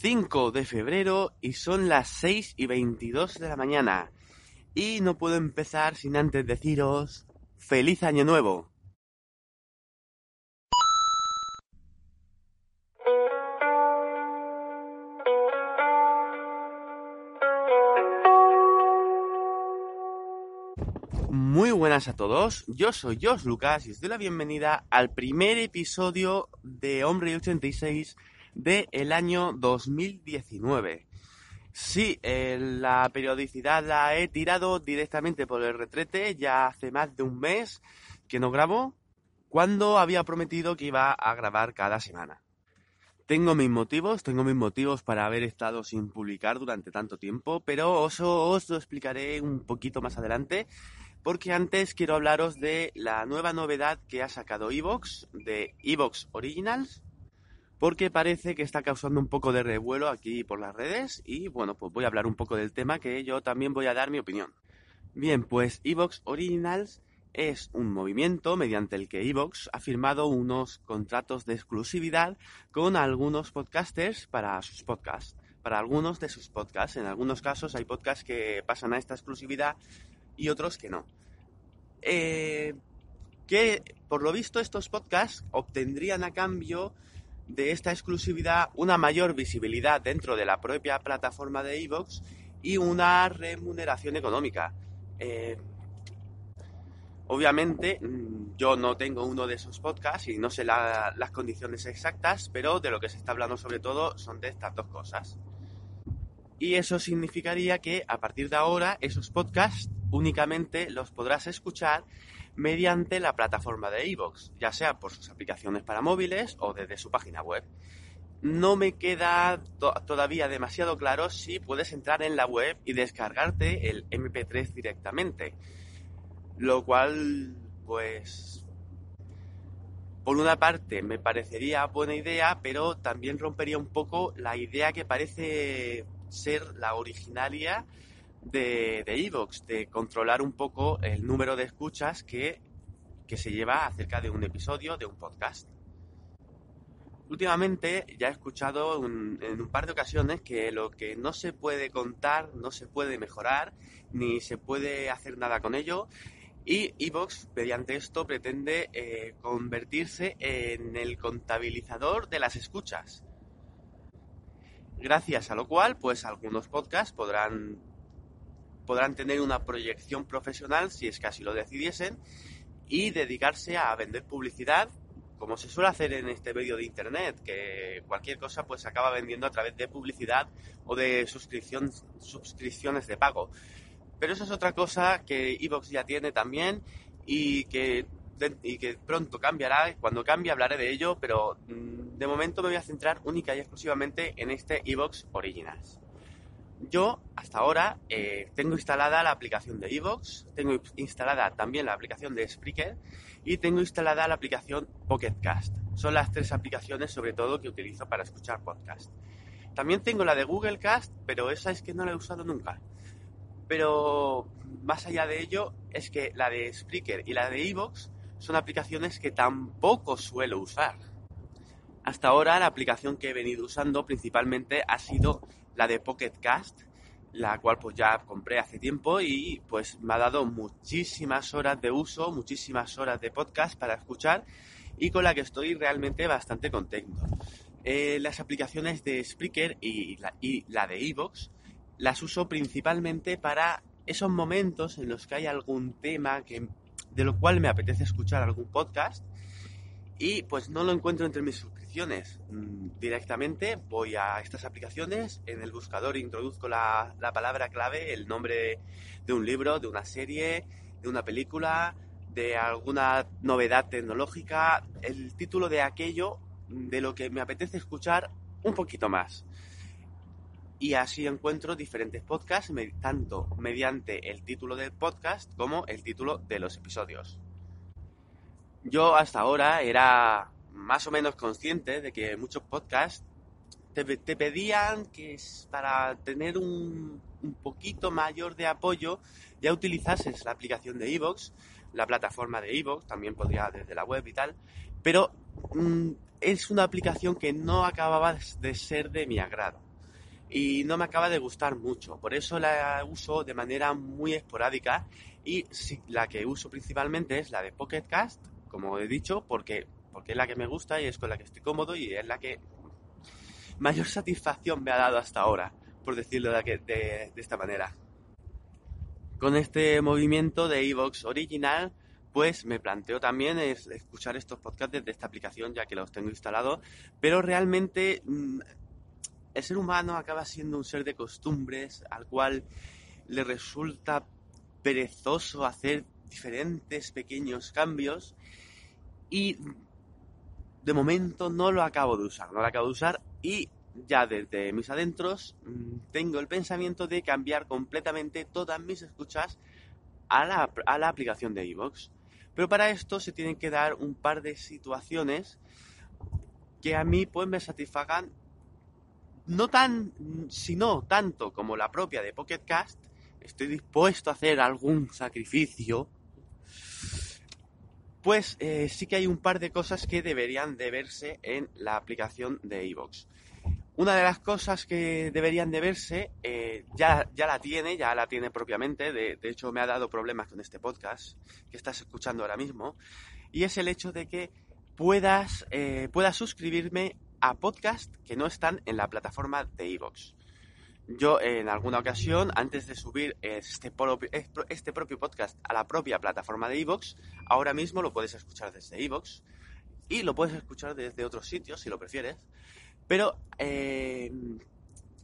5 de febrero y son las 6 y 22 de la mañana. Y no puedo empezar sin antes deciros feliz año nuevo. Muy buenas a todos, yo soy Josh Lucas y os doy la bienvenida al primer episodio de Hombre 86 del año 2019. Sí, eh, la periodicidad la he tirado directamente por el retrete, ya hace más de un mes que no grabo, cuando había prometido que iba a grabar cada semana. Tengo mis motivos, tengo mis motivos para haber estado sin publicar durante tanto tiempo, pero os, os lo explicaré un poquito más adelante porque antes quiero hablaros de la nueva novedad que ha sacado Evox, de Evox Originals, porque parece que está causando un poco de revuelo aquí por las redes y bueno, pues voy a hablar un poco del tema que yo también voy a dar mi opinión. Bien, pues Evox Originals es un movimiento mediante el que Evox ha firmado unos contratos de exclusividad con algunos podcasters para sus podcasts. Para algunos de sus podcasts. En algunos casos hay podcasts que pasan a esta exclusividad y otros que no. Eh, que por lo visto estos podcasts obtendrían a cambio de esta exclusividad una mayor visibilidad dentro de la propia plataforma de Evox y una remuneración económica. Eh, obviamente mm, yo no tengo uno de esos podcasts y no sé las condiciones exactas, pero de lo que se está hablando sobre todo son de estas dos cosas. Y eso significaría que a partir de ahora esos podcasts únicamente los podrás escuchar mediante la plataforma de iVoox, ya sea por sus aplicaciones para móviles o desde su página web. No me queda todavía demasiado claro si puedes entrar en la web y descargarte el MP3 directamente. Lo cual, pues, por una parte me parecería buena idea, pero también rompería un poco la idea que parece ser la originaria de Evox, de, controlar un poco el número de escuchas que, se lleva acerca de un episodio de un podcast. Últimamente ya he escuchado en un par de ocasiones que lo que no se puede contar no se puede mejorar ni se puede hacer nada con ello y Evox mediante esto pretende eh, convertirse en el contabilizador de las escuchas. Gracias a lo cual, pues algunos podcasts podrán podrán tener una proyección profesional si es que así lo decidiesen y dedicarse a vender publicidad como se suele hacer en este medio de internet, que cualquier cosa pues se acaba vendiendo a través de publicidad o de suscripción, suscripciones de pago. Pero eso es otra cosa que Evox ya tiene también y que, y que pronto cambiará. Cuando cambie hablaré de ello, pero mm, de momento me voy a centrar única y exclusivamente en este Evox Originals. Yo hasta ahora eh, tengo instalada la aplicación de Evox, tengo instalada también la aplicación de Spreaker y tengo instalada la aplicación Pocket Cast. Son las tres aplicaciones sobre todo que utilizo para escuchar podcast. También tengo la de Google Cast, pero esa es que no la he usado nunca. Pero más allá de ello es que la de Spreaker y la de Evox son aplicaciones que tampoco suelo usar. Hasta ahora la aplicación que he venido usando principalmente ha sido la de Pocket Cast, la cual pues ya compré hace tiempo y pues me ha dado muchísimas horas de uso, muchísimas horas de podcast para escuchar y con la que estoy realmente bastante contento. Eh, las aplicaciones de Spreaker y la, y la de Evox las uso principalmente para esos momentos en los que hay algún tema que, de lo cual me apetece escuchar algún podcast y pues no lo encuentro entre mis Mm, directamente voy a estas aplicaciones, en el buscador introduzco la, palabra clave, el nombre de un libro, de una serie, de una película, de alguna novedad tecnológica, el título de aquello de lo que me apetece escuchar un poquito más. Y así encuentro diferentes podcasts, tanto mediante el título del podcast como el título de los episodios. Yo hasta ahora era más o menos consciente de que muchos podcasts te, pedían que para tener un, poquito mayor de apoyo ya utilizases la aplicación de Evox, la plataforma de Evox, también podría desde la web y tal, pero mm, es una aplicación que no acababa de ser de mi agrado. y no me acaba de gustar mucho. Por eso la uso de manera muy esporádica y la que uso principalmente es la de Pocket Cast, como he dicho, porque, porque es la que me gusta y es con la que estoy cómodo y es la que mayor satisfacción me ha dado hasta ahora, por decirlo de, esta manera. Con este movimiento de Evox original, pues me planteo también escuchar estos podcasts desde esta aplicación ya que los tengo instalados, pero realmente mm, el ser humano acaba siendo un ser de costumbres al cual le resulta perezoso hacer diferentes pequeños cambios y de momento no lo acabo de usar, no lo acabo de usar y ya desde mis adentros mm, tengo el pensamiento de cambiar completamente todas mis escuchas a la, aplicación de iVoox. Pero para esto se tienen que dar un par de situaciones que a mí pues me satisfagan no tan, sino tanto como la propia de Pocket Cast, estoy dispuesto a hacer algún sacrificio, pues eh, sí que hay un par de cosas que deberían de verse en la aplicación de iVoox. Una de las cosas que deberían de verse, eh, ya, ya la tiene, ya la tiene propiamente, de, hecho me ha dado problemas con este podcast que estás escuchando ahora mismo, y es el hecho de que puedas, eh, puedas suscribirme a podcasts que no están en la plataforma de iVoox. Yo en alguna ocasión, antes de subir este, este propio podcast a la propia plataforma de iVoox, ahora mismo lo puedes escuchar desde iVoox y lo puedes escuchar desde otros sitios si lo prefieres, pero eh,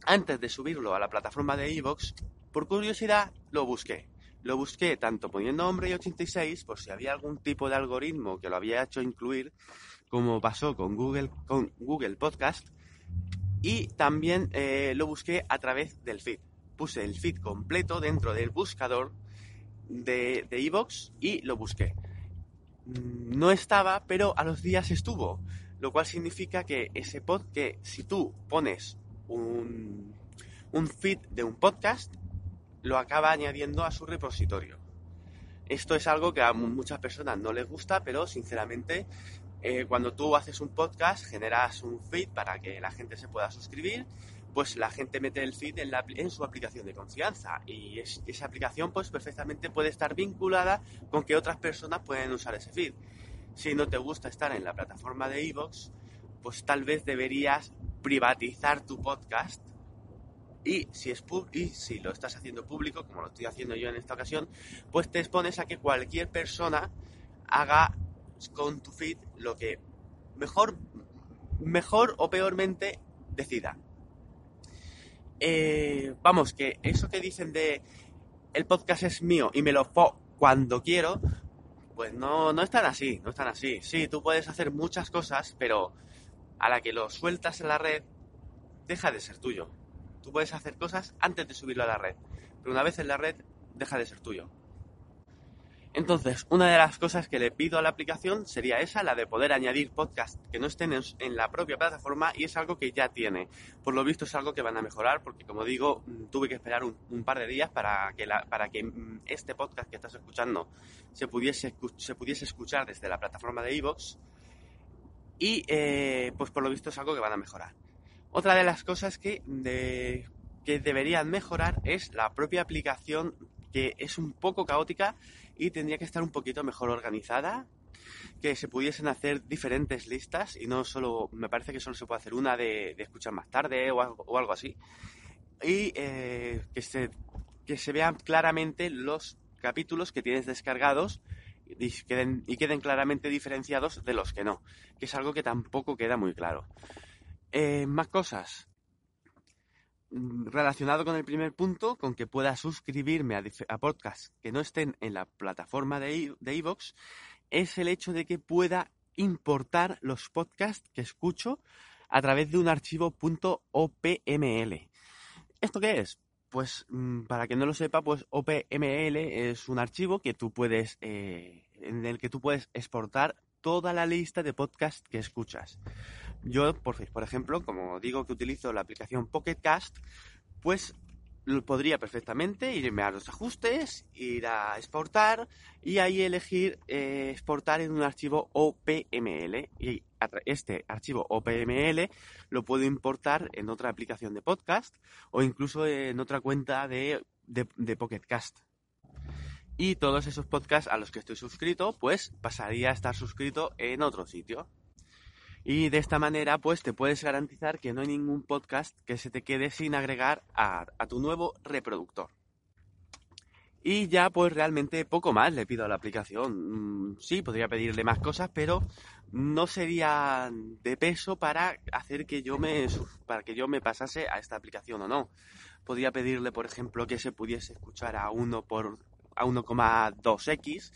antes de subirlo a la plataforma de iVoox, por curiosidad lo busqué. Lo busqué tanto poniendo Hombre y 86 por si había algún tipo de algoritmo que lo había hecho incluir como pasó con Google, con Google Podcast, y también eh, lo busqué a través del feed. Puse el feed completo dentro del buscador de Evox y lo busqué. Mm, no estaba, pero a los días estuvo, lo cual significa que ese pod, que si tú pones un, un feed de un podcast, lo acaba añadiendo a su repositorio. Esto es algo que a muchas personas no les gusta, pero sinceramente eh, cuando tú haces un podcast, generas un feed para que la gente se pueda suscribir, pues la gente mete el feed en, su aplicación de confianza y esa aplicación pues perfectamente puede estar vinculada con que otras personas pueden usar ese feed. Si no te gusta estar en la plataforma de iVoox, pues tal vez deberías privatizar tu podcast y si, es y si lo estás haciendo público, como lo estoy haciendo yo en esta ocasión, pues te expones a que cualquier persona haga con tu feed lo que mejor, mejor o peormente decida. Eh, vamos, que eso que dicen de el podcast es mío y me lo fo cuando quiero, pues no, no es tan así, no es tan así. Sí, tú puedes hacer muchas cosas, pero a la que lo sueltas en la red, deja de ser tuyo. Tú puedes hacer cosas antes de subirlo a la red, pero una vez en la red, deja de ser tuyo. Entonces, una de las cosas que le pido a la aplicación sería esa, la de poder añadir podcasts que no estén en, la propia plataforma y es algo que ya tiene. Por lo visto es algo que van a mejorar porque, como digo, mm, tuve que esperar un, par de días para que, mm, este podcast que estás escuchando se pudiese, se pudiese escuchar desde la plataforma de iVoox y, eh, pues por lo visto es algo que van a mejorar. Otra de las cosas que deberían mejorar es la propia aplicación que es un poco caótica y tendría que estar un poquito mejor organizada, que se pudiesen hacer diferentes listas y no solo, me parece que solo se puede hacer una de, escuchar más tarde o algo, así, y eh, que, se, que se vean claramente los capítulos que tienes descargados y queden, y queden claramente diferenciados de los que no, que es algo que tampoco queda muy claro. Eh, más cosas. Mm, relacionado con el primer punto, con que pueda suscribirme a, podcasts que no estén en la plataforma de iVoox, es el hecho de que pueda importar los podcasts que escucho a través de un archivo .opml. ¿Esto qué es? Pues mm, para que no lo sepa, pues OPML es un archivo que tú puedes, eh, en el que tú puedes exportar toda la lista de podcasts que escuchas. Yo, por, ejemplo, como digo que utilizo la aplicación Pocket Cast, pues podría perfectamente irme a los ajustes, ir a exportar y ahí elegir eh, exportar en un archivo OPML y este archivo OPML lo puedo importar en otra aplicación de podcast o incluso en otra cuenta de, de, de Pocket Cast. Y todos esos podcasts a los que estoy suscrito, pues pasaría a estar suscrito en otro sitio. Y de esta manera, pues te puedes garantizar que no hay ningún podcast que se te quede sin agregar a, tu nuevo reproductor. Y ya pues realmente poco más le pido a la aplicación. Mm, sí, podría pedirle más cosas, pero no sería de peso para hacer que yo me para que yo me pasase a esta aplicación o no. Podría pedirle, por ejemplo, que se pudiese escuchar a 1 por a 1,2x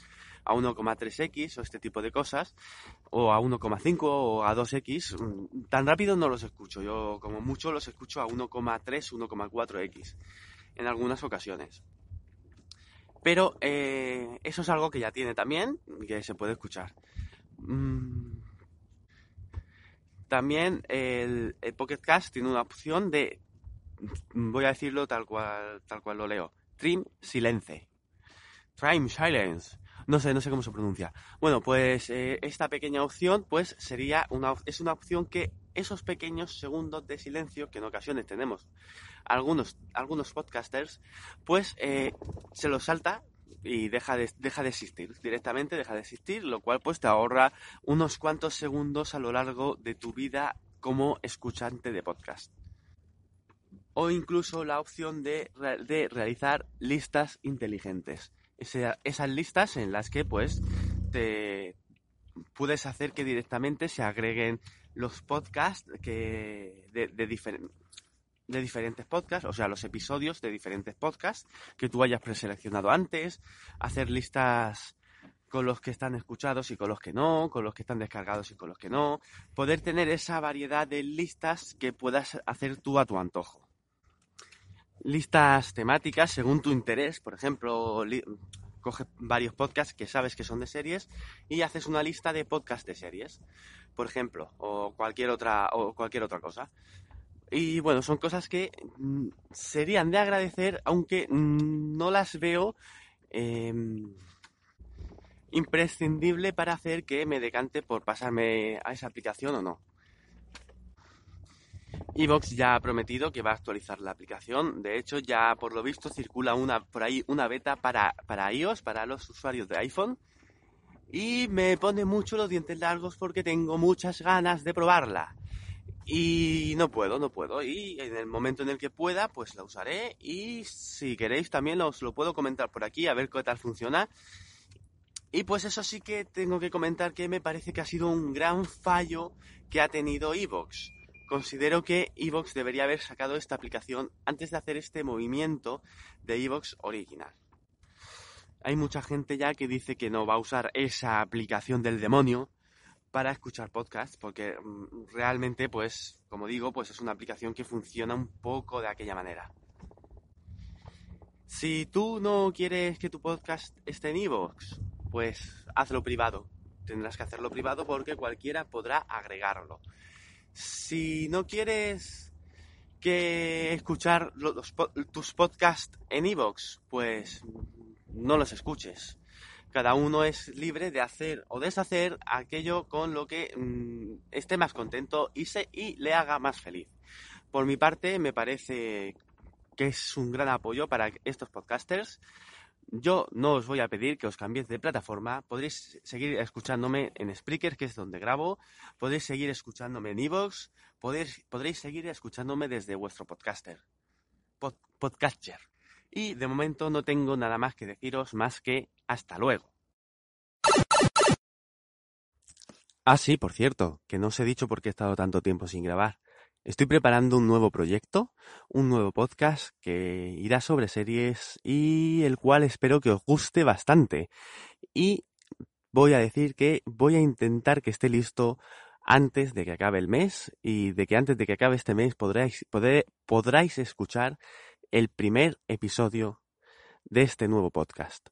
a 1,3x o este tipo de cosas, o a 1,5 o a 2x, mm, tan rápido no los escucho. Yo como mucho los escucho a 1,3, 1,4x en algunas ocasiones. Pero eh, eso es algo que ya tiene también, que se puede escuchar. Mm, también el, Pocket Cast tiene una opción de, voy a decirlo tal cual, tal cual lo leo, Trim Silence. Trim Silence no sé, no sé cómo se pronuncia. Bueno, pues eh, esta pequeña opción, pues sería una, es una opción que esos pequeños segundos de silencio que en ocasiones tenemos algunos, algunos podcasters, pues eh, se los salta y deja de, deja de existir, directamente deja de existir, lo cual pues te ahorra unos cuantos segundos a lo largo de tu vida como escuchante de podcast. O incluso la opción de, de realizar listas inteligentes esas listas en las que pues te puedes hacer que directamente se agreguen los podcasts que de, de, de diferentes podcasts, o sea, los episodios de diferentes podcasts que tú hayas preseleccionado antes, hacer listas con los que están escuchados y con los que no, con los que están descargados y con los que no, poder tener esa variedad de listas que puedas hacer tú a tu antojo listas temáticas según tu interés. Por ejemplo, coge varios podcasts que sabes que son de series y haces una lista de podcasts de series, por ejemplo, o cualquier otra o cualquier otra cosa. Y bueno, son cosas que mm, serían de agradecer, aunque no las veo em, imprescindible para hacer que me decante por pasarme a esa aplicación o no. Evox ya ha prometido que va a actualizar la aplicación. De hecho, ya por lo visto circula una por ahí una beta para, para iOS, para los usuarios de iPhone. Y me pone mucho los dientes largos porque tengo muchas ganas de probarla. Y no puedo, no puedo. Y en el momento en el que pueda, pues la usaré. Y si queréis también os lo puedo comentar por aquí, a ver qué tal funciona. Y pues eso sí que tengo que comentar que me parece que ha sido un gran fallo que ha tenido Evox considero que Evox debería haber sacado esta aplicación antes de hacer este movimiento de Evox original. Hay mucha gente ya que dice que no va a usar esa aplicación del demonio para escuchar podcasts, porque mm, realmente, pues, como digo, pues es una aplicación que funciona un poco de aquella manera. Si tú no quieres que tu podcast esté en Evox, pues hazlo privado. Tendrás que hacerlo privado porque cualquiera podrá agregarlo. Si no quieres que escuchar tus podcasts en iVoox, pues no los escuches. Cada uno es libre de hacer o deshacer aquello con lo que mm, esté más contento y, se, y le haga más feliz. Por mi parte, me parece que es un gran apoyo para estos podcasters yo no os voy a pedir que os cambiéis de plataforma. Podréis seguir escuchándome en Spreaker, que es donde grabo. Podéis seguir escuchándome en Evox. Podréis seguir escuchándome desde vuestro podcaster. podcaster. Y de momento no tengo nada más que deciros más que hasta luego. Ah, sí, por cierto, que no os he dicho por qué he estado tanto tiempo sin grabar. Estoy preparando un nuevo proyecto, un nuevo podcast que irá sobre series y el cual espero que os guste bastante. Y voy a decir que voy a intentar que esté listo antes de que acabe el mes y de que antes de que acabe este mes podréis, podráis escuchar el primer episodio de este nuevo podcast.